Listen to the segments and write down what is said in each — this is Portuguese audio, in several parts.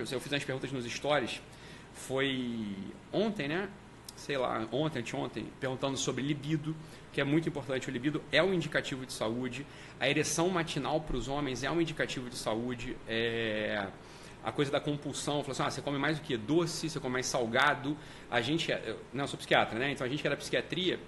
eu fiz umas perguntas nos stories, foi ontem, né? Sei lá, ontem, anteontem, perguntando sobre libido, que é muito importante. O libido é um indicativo de saúde. A ereção matinal para os homens é um indicativo de saúde. É a coisa da compulsão, falou assim, ah, você come mais o que? Doce, você come mais salgado. A gente, eu, não, eu sou psiquiatra, né? Então a gente que é psiquiatria,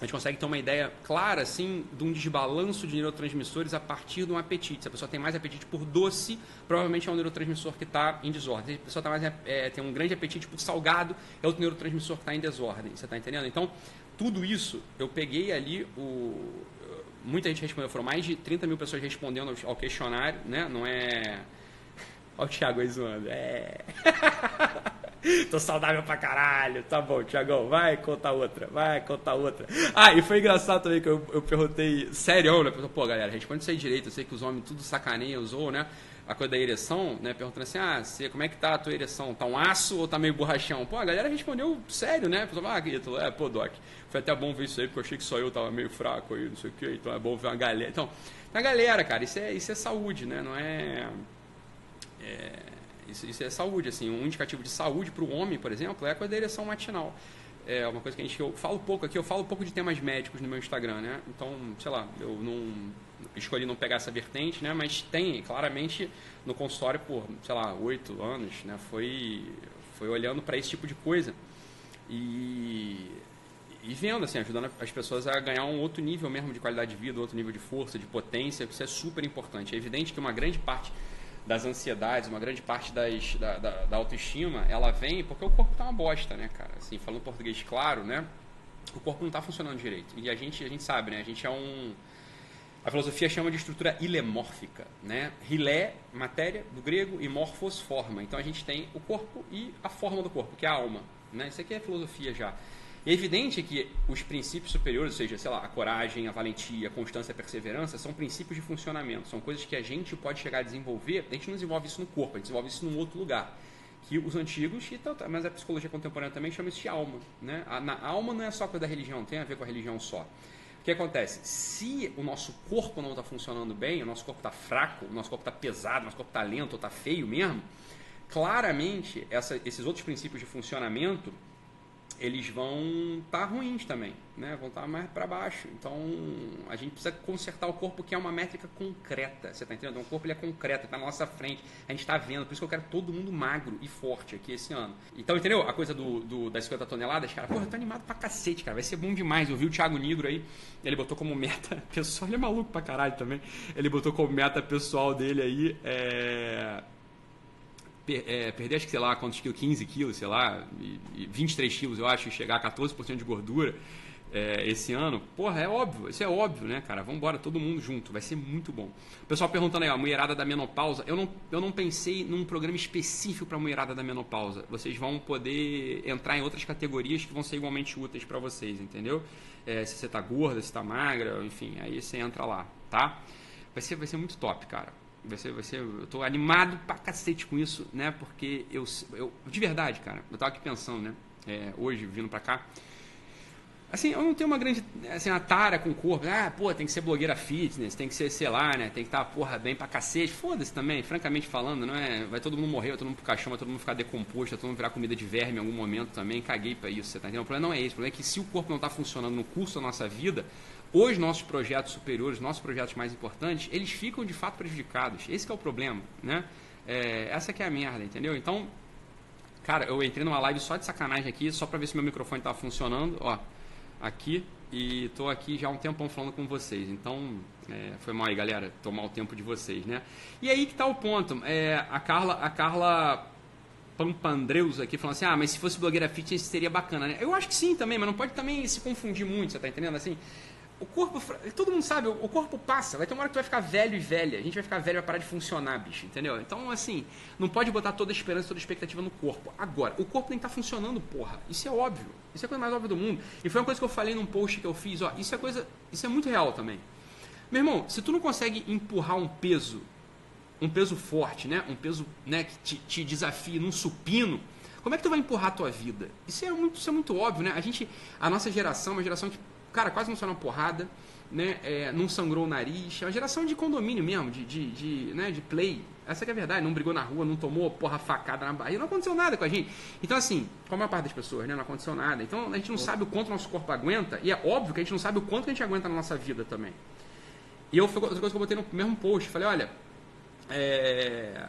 a gente consegue ter uma ideia clara, assim, de um desbalanço de neurotransmissores a partir de um apetite. Se a pessoa tem mais apetite por doce, provavelmente é um neurotransmissor que está em desordem. Se a pessoa tá mais, é, tem um grande apetite por salgado, é outro neurotransmissor que está em desordem. Você está entendendo? Então, tudo isso, eu peguei ali o... Muita gente respondeu, foram mais de 30 mil pessoas respondendo ao questionário, né? Não é Olha o Thiago aí zoando. É. Tô saudável pra caralho. Tá bom, Thiagão, vai contar outra, vai contar outra. Ah, e foi engraçado também que eu, eu perguntei, sério, né? Pô, galera, responde isso aí direito. Eu sei que os homens tudo sacaneiam, usou, né? A coisa da ereção, né? Perguntando assim, ah, você, como é que tá a tua ereção? Tá um aço ou tá meio borrachão? Pô, a galera respondeu sério, né? Falou, ah, querido, é, pô, Doc, foi até bom ver isso aí, porque eu achei que só eu tava meio fraco aí, não sei o quê, então é bom ver uma galera. Então, a galera, cara, isso é, isso é saúde, né? Não é é, isso, isso, é saúde, assim, um indicativo de saúde para o homem, por exemplo, é a coisa da ereção matinal. É uma coisa que a gente, eu falo pouco aqui, eu falo pouco de temas médicos no meu Instagram, né? Então, sei lá, eu não escolhi não pegar essa vertente, né? Mas tem, claramente, no consultório por, sei lá, oito anos, né? Foi, foi olhando para esse tipo de coisa e, e vendo, assim, ajudando as pessoas a ganhar um outro nível mesmo de qualidade de vida, outro nível de força, de potência, isso é super importante. É evidente que uma grande parte das ansiedades, uma grande parte das, da, da, da, autoestima, ela vem porque o corpo tá uma bosta, né, cara? Assim, falando português claro, né? O corpo não tá funcionando direito. E a gente, a gente sabe, né? A gente é um... A filosofia chama de estrutura ilemórfica, né? Rilé, matéria, do grego, e morfos, forma. Então a gente tem o corpo e a forma do corpo, que é a alma, né? Isso aqui é filosofia já. É evidente que os princípios superiores, ou seja, sei lá, a coragem, a valentia, a constância, a perseverança, são princípios de funcionamento, são coisas que a gente pode chegar a desenvolver, a gente não desenvolve isso no corpo, a gente desenvolve isso num outro lugar. Que os antigos, e tanto, mas a psicologia contemporânea também chama isso de alma. Né? A, na alma não é só coisa da religião, tem a ver com a religião só. O que acontece? Se o nosso corpo não está funcionando bem, o nosso corpo está fraco, o nosso corpo está pesado, o nosso corpo está lento, está feio mesmo, claramente essa, esses outros princípios de funcionamento eles vão estar tá ruins também, né? Vão estar tá mais para baixo. Então, a gente precisa consertar o corpo, que é uma métrica concreta. Você está entendendo? O corpo ele é concreto, está na nossa frente. A gente está vendo. Por isso que eu quero todo mundo magro e forte aqui esse ano. Então, entendeu? A coisa do, do das 50 toneladas, cara. Porra, eu tô animado pra cacete, cara. Vai ser bom demais. Eu vi o Thiago Nigro aí. Ele botou como meta pessoal. Ele é maluco pra caralho também. Ele botou como meta pessoal dele aí. É per, é, perder, acho que, sei lá, quantos quilos, 15 quilos, sei lá, e, e 23 quilos, eu acho, e chegar a 14% de gordura é, esse ano, porra, é óbvio, isso é óbvio, né, cara? Vamos embora, todo mundo junto, vai ser muito bom. Pessoal perguntando aí, a mulherada da menopausa, eu não, eu não pensei num programa específico para mulherada da menopausa. Vocês vão poder entrar em outras categorias que vão ser igualmente úteis para vocês, entendeu? É, se você tá gorda, se tá magra, enfim, aí você entra lá, tá? Vai ser, vai ser muito top, cara. Vai ser, vai ser, eu tô animado pra cacete com isso, né? Porque eu, eu de verdade, cara, eu tava aqui pensando, né? É, hoje, vindo pra cá. Assim, eu não tenho uma grande, assim, uma tara com o corpo. Ah, pô, tem que ser blogueira fitness, tem que ser, sei lá, né? Tem que estar, tá, porra, bem pra cacete. Foda-se também, francamente falando, não é? Vai todo mundo morrer, vai todo mundo pro caixão, vai todo mundo ficar decomposto, vai todo mundo virar comida de verme em algum momento também. Caguei pra isso, você tá entendendo? O problema não é esse. O problema é que se o corpo não tá funcionando no curso da nossa vida, os nossos projetos superiores, nossos projetos mais importantes, eles ficam de fato prejudicados. Esse é o problema, né? É, essa que é a merda, entendeu? Então, cara, eu entrei numa live só de sacanagem aqui, só para ver se meu microfone estava funcionando, ó, aqui, e tô aqui já há um tempão falando com vocês. Então, é, foi mal aí, galera, tomar o tempo de vocês, né? E aí que tá o ponto. É, a Carla, a Carla Pampandreus aqui falando assim: "Ah, mas se fosse blogueira fitness seria bacana, né?". Eu acho que sim também, mas não pode também se confundir muito, você tá entendendo assim? O corpo, todo mundo sabe, o corpo passa, vai ter uma hora que tu vai ficar velho e velha, a gente vai ficar velho e vai parar de funcionar, bicho, entendeu? Então, assim, não pode botar toda a esperança, toda a expectativa no corpo. Agora, o corpo nem tá funcionando, porra. Isso é óbvio. Isso é a coisa mais óbvia do mundo. E foi uma coisa que eu falei num post que eu fiz, ó, isso é coisa, isso é muito real também. Meu irmão, se tu não consegue empurrar um peso, um peso forte, né, um peso, né, que te, te desafie num supino, como é que tu vai empurrar a tua vida? Isso é muito, isso é muito óbvio, né? A gente, a nossa geração, uma geração que cara, quase não saiu uma porrada, né? É, não sangrou o nariz. É uma geração de condomínio mesmo, de, de, de, né? de play. Essa é a verdade. Não brigou na rua, não tomou porra facada na barriga, não aconteceu nada com a gente. Então, assim, com a maior parte das pessoas, né? Não aconteceu nada. Então, a gente não sabe o quanto nosso corpo aguenta, e é óbvio que a gente não sabe o quanto a gente aguenta na nossa vida também. E eu, outra coisa que eu botei no mesmo post, falei, olha, é,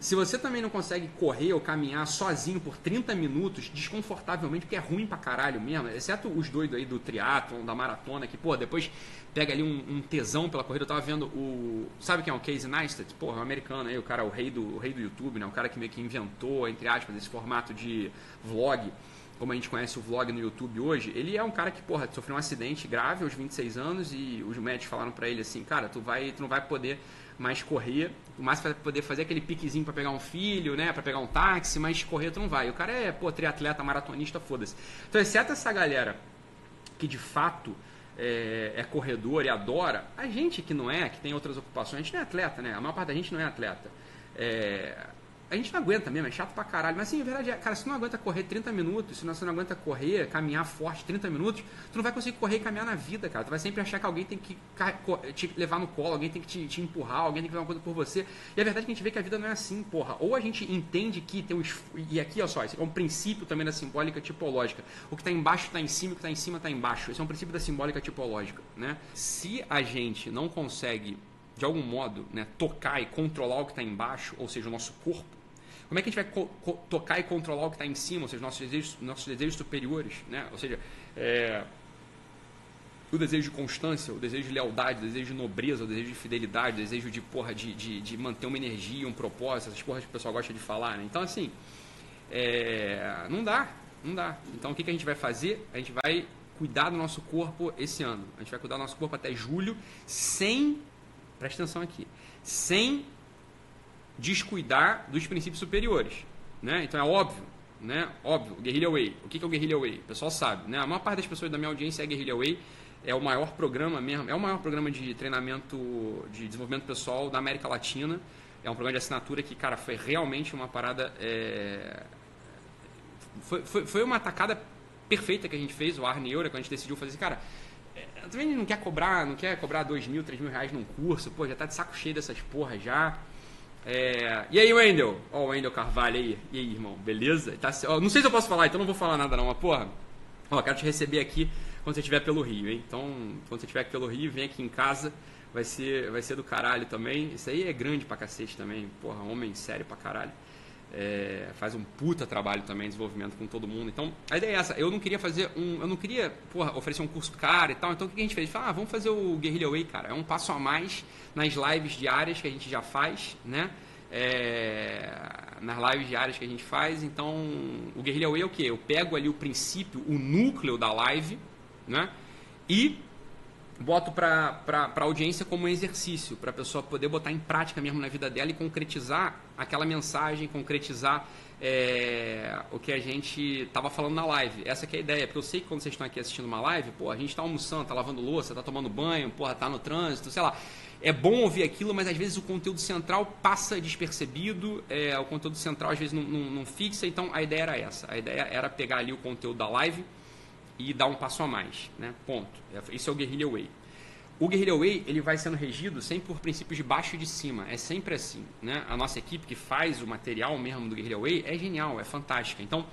se você também não consegue correr ou caminhar sozinho por 30 minutos, desconfortavelmente, porque é ruim pra caralho mesmo, exceto os doidos aí do triatlon, da maratona, que, pô, depois pega ali um, um, tesão pela corrida. Eu tava vendo o. Sabe quem é o Casey Neistat? Porra, é um americano aí, o cara, o rei do, o rei do YouTube, né? O cara que meio que inventou, entre aspas, esse formato de vlog como a gente conhece o vlog no YouTube hoje, ele é um cara que, porra, sofreu um acidente grave aos 26 anos e os médicos falaram para ele assim, cara, tu vai, tu não vai poder mais correr, o máximo vai poder fazer aquele piquezinho para pegar um filho, né, para pegar um táxi, mas correr tu não vai. O cara é, pô, triatleta, maratonista, foda-se. Então, exceto essa galera que de fato é, é, corredor e adora, a gente que não é, que tem outras ocupações, a gente não é atleta, né? A maior parte da gente não é atleta. É, a gente não aguenta mesmo, é chato pra caralho. Mas sim, a verdade é, cara, se não aguenta correr 30 minutos, se você não aguenta correr, caminhar forte 30 minutos, tu não vai conseguir correr e caminhar na vida, cara. Tu vai sempre achar que alguém tem que te levar no colo, alguém tem que te, te empurrar, alguém tem que fazer uma coisa por você. E a verdade é que a gente vê que a vida não é assim, porra. Ou a gente entende que tem um. E aqui, olha só, esse é um princípio também da simbólica tipológica. O que está embaixo está em cima, o que está em cima está embaixo. Esse é um princípio da simbólica tipológica, né? Se a gente não consegue, de algum modo, né, tocar e controlar o que está embaixo, ou seja, o nosso corpo, como é que a gente vai tocar e controlar o que está em cima, ou seja, nossos desejos, nossos desejos superiores, né? Ou seja, é, o desejo de constância, o desejo de lealdade, o desejo de nobreza, o desejo de fidelidade, o desejo de, porra, de, de, de manter uma energia, um propósito, essas porras que o pessoal gosta de falar, né? Então, assim, é, não dá, não dá. Então, o que, que a gente vai fazer? A gente vai cuidar do nosso corpo esse ano. A gente vai cuidar do nosso corpo até julho, sem, presta atenção aqui, sem descuidar dos princípios superiores. Né? Então é óbvio, né? Óbvio, Guerrilla Way. O que é o Guerrilla Way? O pessoal sabe, né? A maior parte das pessoas da minha audiência é Guerrilla Way. É o maior programa mesmo, é o maior programa de treinamento, de desenvolvimento pessoal da América Latina. É um programa de assinatura que, cara, foi realmente uma parada. É... Foi, foi, foi uma atacada perfeita que a gente fez, o Arne Eura, quando a gente decidiu fazer assim, cara, é, também não quer cobrar, não quer cobrar dois mil, três mil reais num curso, pô, já tá de saco cheio dessas porras já. É... E aí, Wendel? Ó, o Wendel Carvalho aí. E aí, irmão? Beleza? Tá... Ó, não sei se eu posso falar, então não vou falar nada não, mas porra. Ó, quero te receber aqui quando você estiver pelo Rio, hein? Então, quando você estiver pelo Rio, vem aqui em casa. Vai ser, vai ser do caralho também. Isso aí é grande pra cacete também. Porra, homem sério pra caralho. É, faz um puta trabalho também de desenvolvimento com todo mundo. Então, a ideia é essa. Eu não queria fazer um. Eu não queria, porra, oferecer um curso caro e tal. Então, o que a gente fez? Falei, ah, vamos fazer o Guerrilla Way, cara. É um passo a mais nas lives diárias que a gente já faz, né? É, nas lives diárias que a gente faz. Então, o Guerrilla Way é o que? Eu pego ali o princípio, o núcleo da live, né? E boto para a audiência como um exercício, para a pessoa poder botar em prática mesmo na vida dela e concretizar aquela mensagem, concretizar é, o que a gente estava falando na live. Essa é a ideia, porque eu sei que quando vocês estão aqui assistindo uma live, pô, a gente está almoçando, está lavando louça, está tomando banho, porra, tá no trânsito, sei lá. É bom ouvir aquilo, mas às vezes o conteúdo central passa despercebido, é, o conteúdo central às vezes não, não, não fixa, então a ideia era essa. A ideia era pegar ali o conteúdo da live, e dar um passo a mais, né? Ponto. Isso é o Guerrilla Way. O Guerrilla Way ele vai sendo regido sempre por princípios de baixo e de cima. É sempre assim, né? A nossa equipe que faz o material mesmo do Guerrilla Way é genial, é fantástica. Então,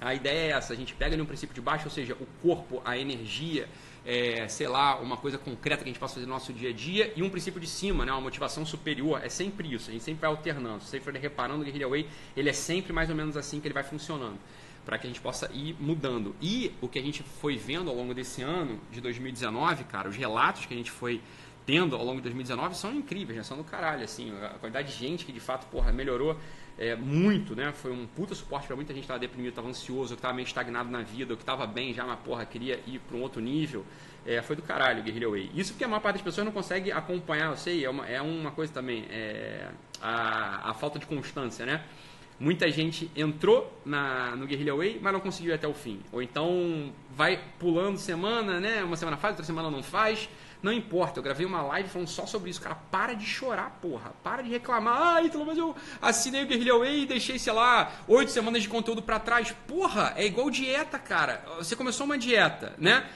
a ideia é essa, a gente pega ali um princípio de baixo, ou seja, o corpo, a energia, é, sei lá, uma coisa concreta que a gente possa fazer no nosso dia a dia, e um princípio de cima, né, uma motivação superior. É sempre isso, a gente sempre vai alternando. Se você for reparando o Guerrilla Way, ele é sempre mais ou menos assim que ele vai funcionando para que a gente possa ir mudando. E o que a gente foi vendo ao longo desse ano de 2019, cara, os relatos que a gente foi tendo ao longo de 2019 são incríveis, né? São do caralho, assim, a quantidade de gente que de fato, porra, melhorou é, muito, né? Foi um puta suporte para muita gente que estava deprimido, estava ansioso, que estava meio estagnado na vida, ou que estava bem já, mas porra, queria ir para um outro nível. É, foi do caralho o Guerrilla Way. Isso porque a maior parte das pessoas não consegue acompanhar, eu sei, é uma, é uma coisa também, é a, a falta de constância, né? Muita gente entrou na, no Guerrilla Way, mas não conseguiu ir até o fim. Ou então vai pulando semana, né? Uma semana faz, outra semana não faz. Não importa, eu gravei uma live falando só sobre isso. Cara, para de chorar, porra. Para de reclamar. Ah, então, mas eu assinei o Guerrilla Way e deixei, sei lá, oito semanas de conteúdo para trás. Porra, é igual dieta, cara. Você começou uma dieta, né?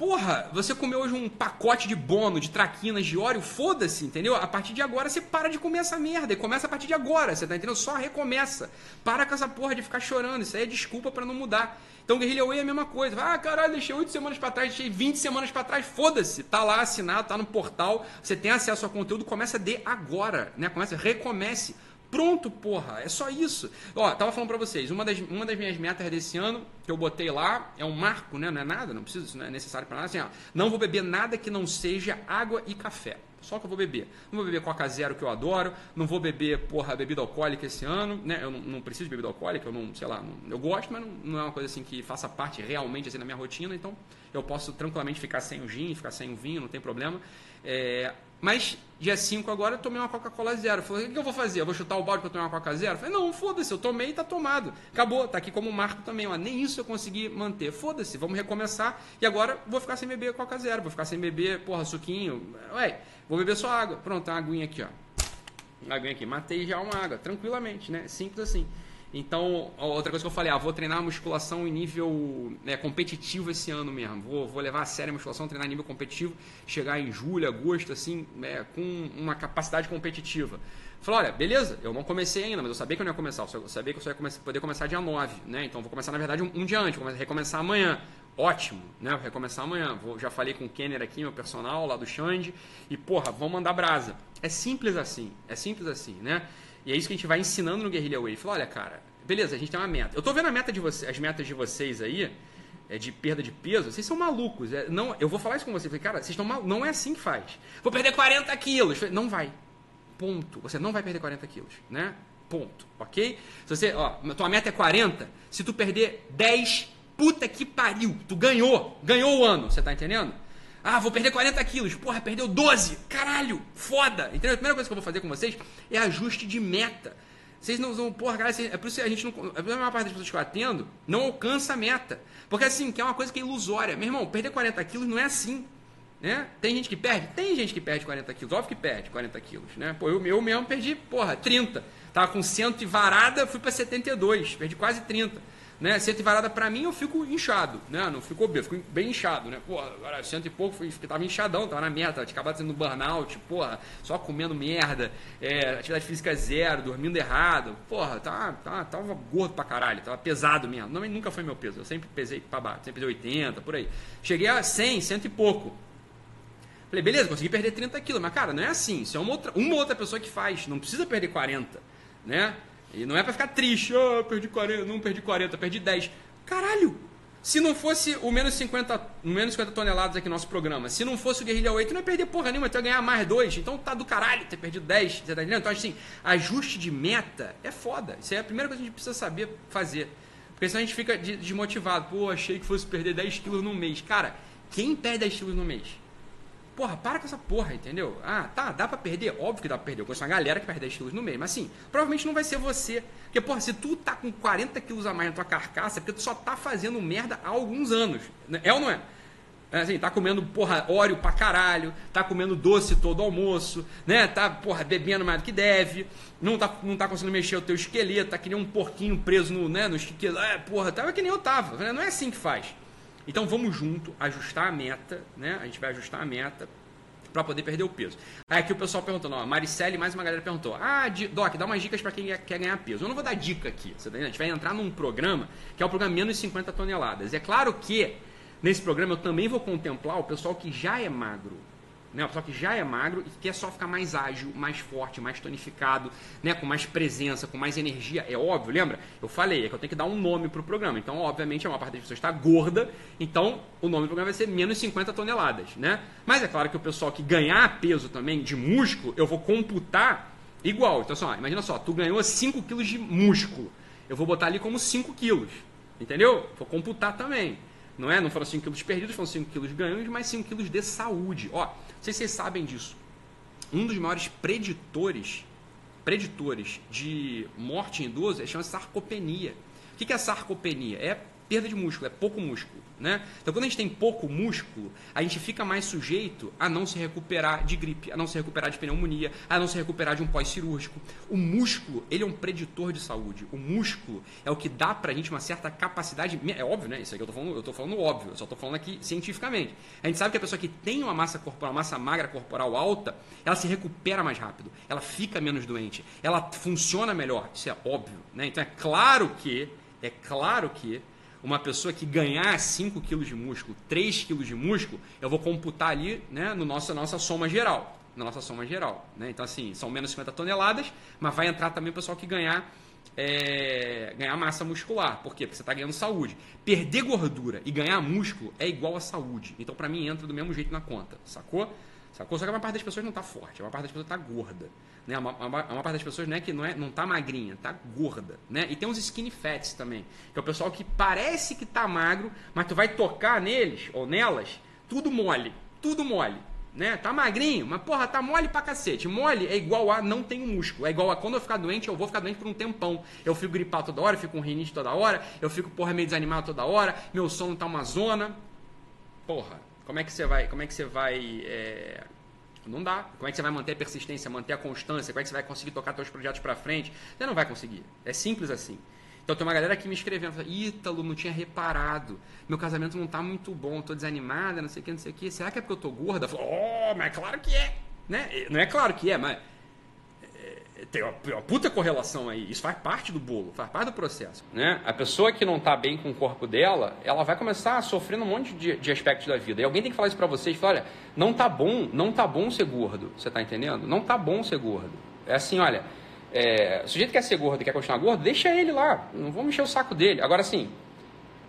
Porra, você comeu hoje um pacote de bono, de traquinas, de óleo, foda-se, entendeu? A partir de agora você para de comer essa merda. E começa a partir de agora, você tá entendendo? Só recomeça. Para com essa porra de ficar chorando. Isso aí é desculpa para não mudar. Então Guerrilla Way é a mesma coisa. Ah, caralho, deixei 8 semanas para trás, deixei 20 semanas para trás. Foda-se. Tá lá assinado, tá no portal. Você tem acesso ao conteúdo, começa de agora, né? Começa, recomece. Pronto, porra, é só isso. Ó, tava falando pra vocês, uma das, uma das minhas metas desse ano, que eu botei lá, é um marco, né? Não é nada, não precisa, isso não é necessário para nada. Assim, ó, não vou beber nada que não seja água e café. Só que eu vou beber. Não vou beber Coca Zero, que eu adoro. Não vou beber, porra, bebida alcoólica esse ano. Né? Eu não, não preciso de bebida alcoólica, eu não, sei lá, não, eu gosto, mas não, não, é uma coisa assim que faça parte realmente assim na minha rotina. Então, eu posso tranquilamente ficar sem o gin, ficar sem o vinho, não tem problema. É, mas dia 5 agora eu tomei uma Coca-Cola zero. Falei, o que eu vou fazer? Eu vou chutar o balde para tomar uma Coca zero? Falei, não, foda-se, eu tomei e tá tomado. Acabou, tá aqui como marco também. Ó. Nem isso eu consegui manter. Foda-se, vamos recomeçar. E agora vou ficar sem beber Coca zero, vou ficar sem beber, porra, suquinho. Ué, vou beber só água. Pronto, uma aguinha aqui, ó. Uma aguinha aqui. Matei já uma água, tranquilamente, né? Simples assim. Então, outra coisa que eu falei, ah, vou treinar musculação em nível né, competitivo esse ano mesmo. Vou, vou levar a sério a musculação, treinar em nível competitivo, chegar em julho, agosto, assim, né, com uma capacidade competitiva. Falei, olha, beleza, eu não comecei ainda, mas eu sabia que eu não ia começar, eu sabia que eu só ia começar, poder começar dia 9, né? Então vou começar, na verdade, um, um dia antes, vou recomeçar amanhã. Ótimo, né? Vou recomeçar amanhã. Vou, já falei com o Kenner aqui, meu personal, lá do Xande, e porra, vamos mandar brasa. É simples assim, é simples assim, né? E é isso que a gente vai ensinando no Guerrilla Way. Falou, olha, cara, beleza, a gente tem uma meta. Eu tô vendo a meta de vocês, as metas de vocês aí, é, de perda de peso, vocês são malucos. É, não, eu vou falar isso com vocês. Falei, cara, vocês estão mal, não é assim que faz. Vou perder 40 quilos. Falei, não vai. Ponto. Você não vai perder 40 quilos, né? Ponto. Ok? Se você, ó, tua meta é 40, se tu perder 10, puta que pariu. Tu ganhou. Ganhou o ano. Você tá entendendo? Ah, vou perder 40 quilos. Porra, perdeu 12. Caralho, foda. Entendeu? A primeira coisa que eu vou fazer com vocês é ajuste de meta. Vocês não vão, porra, cara, é por isso que a gente não. A maior parte das pessoas que eu atendo não alcança a meta. Porque assim, que é uma coisa que é ilusória. Meu irmão, perder 40 quilos não é assim. Né? Tem gente que perde? Tem gente que perde 40 quilos. Óbvio que perde 40 quilos. Né? Pô, eu, eu mesmo perdi, porra, 30. Tava com cento e varada, fui para 72. Perdi quase 30 né? Cento e varada para mim eu fico inchado, né? Não ficou bem, fico bem inchado, né? Porra, agora cento e pouco, fui, tava inchadão, tava na merda, tinha acabado sendo burnout, porra, só comendo merda, é, atividade física zero, dormindo errado, porra, tá, tá, tava gordo pra caralho, tava pesado mesmo. Não, nunca foi meu peso, eu sempre pesei pra baixo, sempre pesei 80, por aí. Cheguei a 100, cento e pouco. Falei, beleza, consegui perder 30 quilos, mas cara, não é assim, isso é uma outra, uma outra pessoa que faz, não precisa perder 40, né? E não é para ficar triste, oh, perdi 40, não perdi 40, perdi 10. Caralho! Se não fosse o menos 50, menos 50 toneladas aqui no nosso programa, se não fosse o Guerrilha 8, não ia perder porra nenhuma, ia ganhar mais dois. Então tá do caralho ter perdido 10, você tá entendendo? Então, assim, ajuste de meta é foda. Isso é a primeira coisa que a gente precisa saber fazer. Porque senão a gente fica desmotivado. Pô, achei que fosse perder 10 quilos no mês. Cara, quem perde 10 quilos no mês? Porra, para com essa porra, entendeu? Ah, tá, dá pra perder? Óbvio que dá pra perder. Eu conheço uma galera que perde 10 quilos no mês, mas assim, provavelmente não vai ser você. Porque, porra, se tu tá com 40 quilos a mais na tua carcaça, é porque tu só tá fazendo merda há alguns anos. É ou não é? é assim, tá comendo, porra, óleo pra caralho, tá comendo doce todo almoço, né? Tá, porra, bebendo mais do que deve, não tá, não tá conseguindo mexer o teu esqueleto, tá que nem um porquinho preso no, né, no esqueleto. É, porra, tava que nem eu tava. Né? Não é assim que faz. Então vamos junto ajustar a meta, né? A gente vai ajustar a meta para poder perder o peso. Aí aqui o pessoal perguntando, ó, Maricele mais uma galera perguntou: "Ah, Doc, dá umas dicas para quem quer ganhar peso". Eu não vou dar dica aqui, você tá A gente vai entrar num programa que é o programa menos 50 toneladas. É claro que nesse programa eu também vou contemplar o pessoal que já é magro, né? Uma pessoa que já é magro e quer só ficar mais ágil, mais forte, mais tonificado, né? com mais presença, com mais energia. É óbvio, lembra? Eu falei, é que eu tenho que dar um nome para o programa. Então, obviamente, a maior parte das pessoas está gorda, então o nome do programa vai ser menos 50 toneladas. Né? Mas é claro que o pessoal que ganhar peso também de músculo, eu vou computar igual. Então, só, imagina só, tu ganhou 5 quilos de músculo. Eu vou botar ali como 5 quilos. Entendeu? Vou computar também. Não é? Não foram 5 quilos perdidos, foram 5 quilos ganhos, mas 5 quilos de saúde. Ó, não sei se vocês sabem disso. Um dos maiores preditores, preditores de morte em idoso é chama sarcopenia. O que é sarcopenia? É perda de músculo, é pouco músculo. Né? Então, quando a gente tem pouco músculo, a gente fica mais sujeito a não se recuperar de gripe, a não se recuperar de pneumonia, a não se recuperar de um pós-cirúrgico. O músculo, ele é um preditor de saúde. O músculo é o que dá pra gente uma certa capacidade. É óbvio, né? Isso aqui eu tô falando, eu tô falando óbvio, eu só tô falando aqui cientificamente. A gente sabe que a pessoa que tem uma massa corporal, uma massa magra corporal alta, ela se recupera mais rápido, ela fica menos doente, ela funciona melhor. Isso é óbvio, né? Então é claro que, é claro que uma pessoa que ganhar 5 quilos de músculo, 3 quilos de músculo, eu vou computar ali né, no nosso, nossa soma geral. Na nossa soma geral. Né? Então, assim, são menos 50 toneladas, mas vai entrar também o pessoal que ganhar, é, ganhar massa muscular. Por quê? Porque você está ganhando saúde. Perder gordura e ganhar músculo é igual a saúde. Então, para mim, entra do mesmo jeito na conta. Sacou? Sacou? Só que a maior parte das pessoas não está forte, a maior parte das pessoas está gorda. Né? A, maior, a maior parte das pessoas não é que não, é, não tá magrinha, tá gorda. Né? E tem uns skinny fats também, que é o pessoal que parece que tá magro, mas tu vai tocar neles ou nelas, tudo mole, tudo mole. Né? Tá magrinho, mas porra, tá mole pra cacete. Mole é igual a não tenho músculo. É igual a quando eu ficar doente, eu vou ficar doente por um tempão. Eu fico gripado toda hora, eu fico com rinite toda hora, eu fico, porra, meio desanimado toda hora, meu sono tá uma zona. Porra, como é que você vai, como é que você vai é... Não dá. Como é que você vai manter a persistência, manter a constância? Como é que você vai conseguir tocar seus projetos para frente? Você não vai conseguir. É simples assim. Então tem uma galera aqui me escrevendo, Ítalo, não tinha reparado. Meu casamento não tá muito bom, tô desanimada, não sei o que, não sei o que. Será que é porque eu tô gorda? Falo, oh, mas é claro que é. Né? Não é claro que é, mas tem uma, uma, puta correlação aí. Isso faz parte do bolo, faz parte do processo. Né? A pessoa que não está bem com o corpo dela, ela vai começar a sofrer um monte de, de aspectos da vida. E alguém tem que falar isso para vocês, falar, olha, não tá bom, não tá bom ser gordo. Você está entendendo? Não tá bom ser gordo. É assim, olha, é, o sujeito quer ser gordo e quer continuar gordo, deixa ele lá. Não vamos encher o saco dele. Agora sim,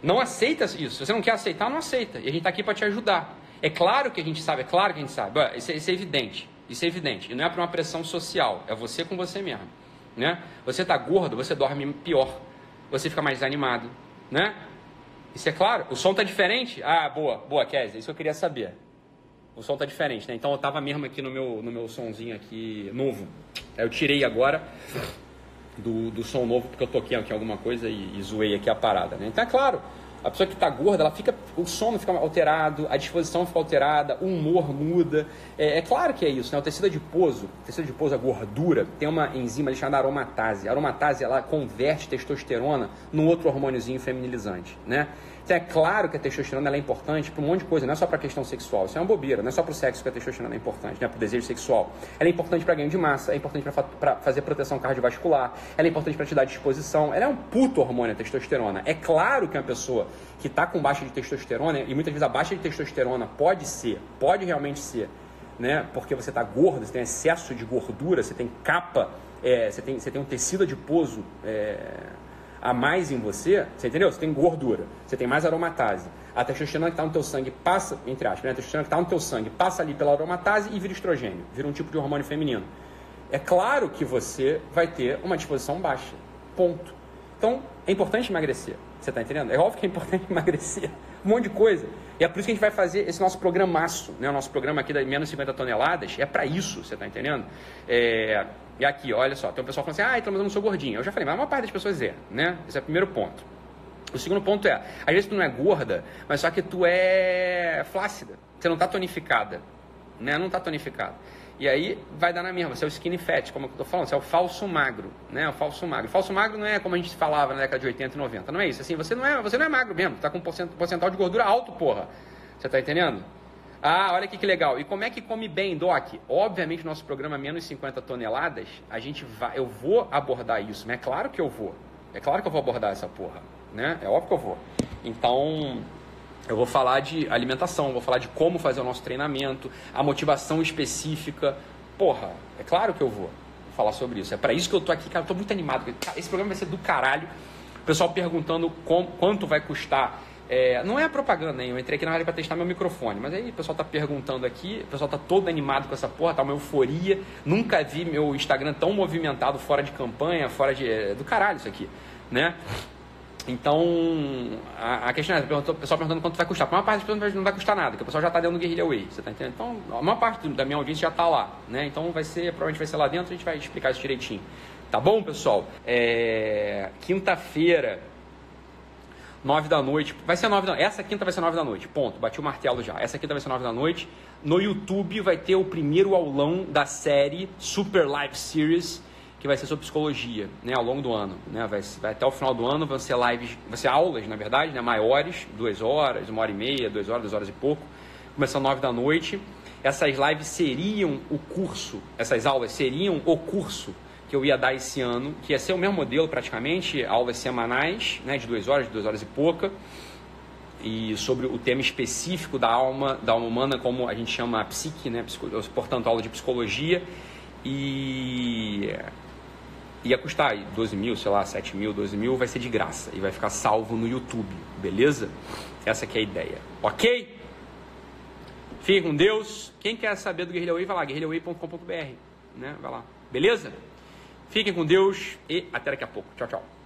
não aceita isso. Se você não quer aceitar, não aceita. E a gente está aqui para te ajudar. É claro que a gente sabe, é claro que a gente sabe. Isso é, isso é evidente. Isso é evidente. E não é para uma pressão social, é você com você mesmo. Né? Você está gordo, você dorme pior. Você fica mais desanimado. Né? Isso é claro. O som está diferente? Ah, boa, boa, Kézia. Isso eu queria saber. O som está diferente, né? Então eu estava mesmo aqui no meu, no meu somzinho aqui novo. Eu tirei agora do, do som novo porque eu toquei aqui alguma coisa e, e zoei aqui a parada, né? Então é claro, a pessoa que está gorda, ela fica, o sono fica alterado, a disposição fica alterada, o humor muda. É, é claro que é isso, né? O tecido adiposo, o tecido adiposo, a gordura, tem uma enzima chamada aromatase. A aromatase, ela converte testosterona num outro hormôniozinho feminilizante, né? Então é claro que a testosterona é importante para um monte de coisa, não é só para a questão sexual. Isso é uma bobeira, não é só para o sexo que a testosterona é importante, né? para o desejo sexual. Ela é importante para ganho de massa, é importante para fazer proteção cardiovascular, ela é importante para te dar disposição. Ela é um puto hormônio, a testosterona. É claro que uma pessoa que está com baixa de testosterona, e muitas vezes a baixa de testosterona pode ser, pode realmente ser, né? porque você está gordo, você tem excesso de gordura, você tem capa, é, você, tem, você tem um tecido adiposo. É, a mais em você, você entendeu? Você tem gordura, você tem mais aromatase. A testosterona que está no teu sangue passa, entre aspas, né? a testosterona que está no teu sangue passa ali pela aromatase e vira estrogênio, vira um tipo de hormônio feminino. É claro que você vai ter uma disposição baixa. Ponto. Então, é importante emagrecer. Você está entendendo? É óbvio que é importante emagrecer. Um monte de coisa. E é por isso que a gente vai fazer esse nosso programaço, né? O nosso programa aqui da menos 50 toneladas. É para isso, você está entendendo? É... E aqui, olha só, tem um pessoal falando assim, ah, então mas eu não sou gordinho. Eu já falei, mas a maior parte das pessoas é, né? Esse é o primeiro ponto. O segundo ponto é, às vezes tu não é gorda, mas só que tu é flácida. Você não está tonificada, né? Não está tonificada. E aí vai dar na mesma, você é o skinny fat, como eu estou falando, você é o falso magro, né? O falso magro. O falso magro não é como a gente falava na década de 80 e 90, não é isso. Assim, você não é, você não é magro mesmo, tá com um porcentual de gordura alto, porra. Você está entendendo? Ah, olha aqui que legal. E como é que come bem, Doc? Obviamente, nosso programa menos 50 toneladas, a gente vai, eu vou abordar isso, mas é claro que eu vou. É claro que eu vou abordar essa porra, né? É óbvio que eu vou. Então, eu vou falar de alimentação, vou falar de como fazer o nosso treinamento, a motivação específica. Porra, é claro que eu vou falar sobre isso. É para isso que eu tô aqui, cara. Eu tô muito animado. Esse programa vai ser do caralho. O pessoal perguntando com, quanto vai custar. É, não é a propaganda, hein? Eu entrei aqui na área para testar meu microfone. Mas aí o pessoal tá perguntando aqui, o pessoal tá todo animado com essa porra, tá uma euforia. Nunca vi meu Instagram tão movimentado fora de campanha, fora de. É, do caralho isso aqui, né? Então, a, a questão é, o pessoal perguntando quanto vai custar. Para uma parte das pessoas não vai custar nada, porque o pessoal já está dentro do Guerrilla Way, você está entendendo? Então, a maior parte da minha audiência já está lá, né? Então, vai ser, provavelmente vai ser lá dentro, a gente vai explicar isso direitinho. Tá bom, pessoal? É, Quinta-feira, 9 da noite. Vai ser 9 da Essa quinta vai ser 9 da noite. Ponto. Bati o martelo já. Essa quinta vai ser 9 da noite. No YouTube vai ter o primeiro aulão da série Super Live Series, que vai ser sobre psicologia, né, ao longo do ano. Né? Vai, vai até o final do ano, vão ser lives, vão ser aulas, na verdade, né, maiores, duas horas, uma hora e meia, duas horas, duas horas e pouco. Começando 9 da noite. Essas lives seriam o curso, essas aulas seriam o curso que eu ia dar esse ano, que ia ser o mesmo modelo praticamente, aulas semanais, né, de duas horas, de duas horas e pouca, e sobre o tema específico da alma, da alma humana, como a gente chama a psique, né, portanto, aula de psicologia, e ia custar 12 mil, sei lá, 7 mil, 12 mil, vai ser de graça e vai ficar salvo no YouTube, beleza? Essa que é a ideia, ok? Fique com Deus. Quem quer saber do Guerrilha Way, vai lá, guerrilhaway.com.br, né? Vai lá, beleza? Fiquem com Deus e até daqui a pouco. Tchau, tchau.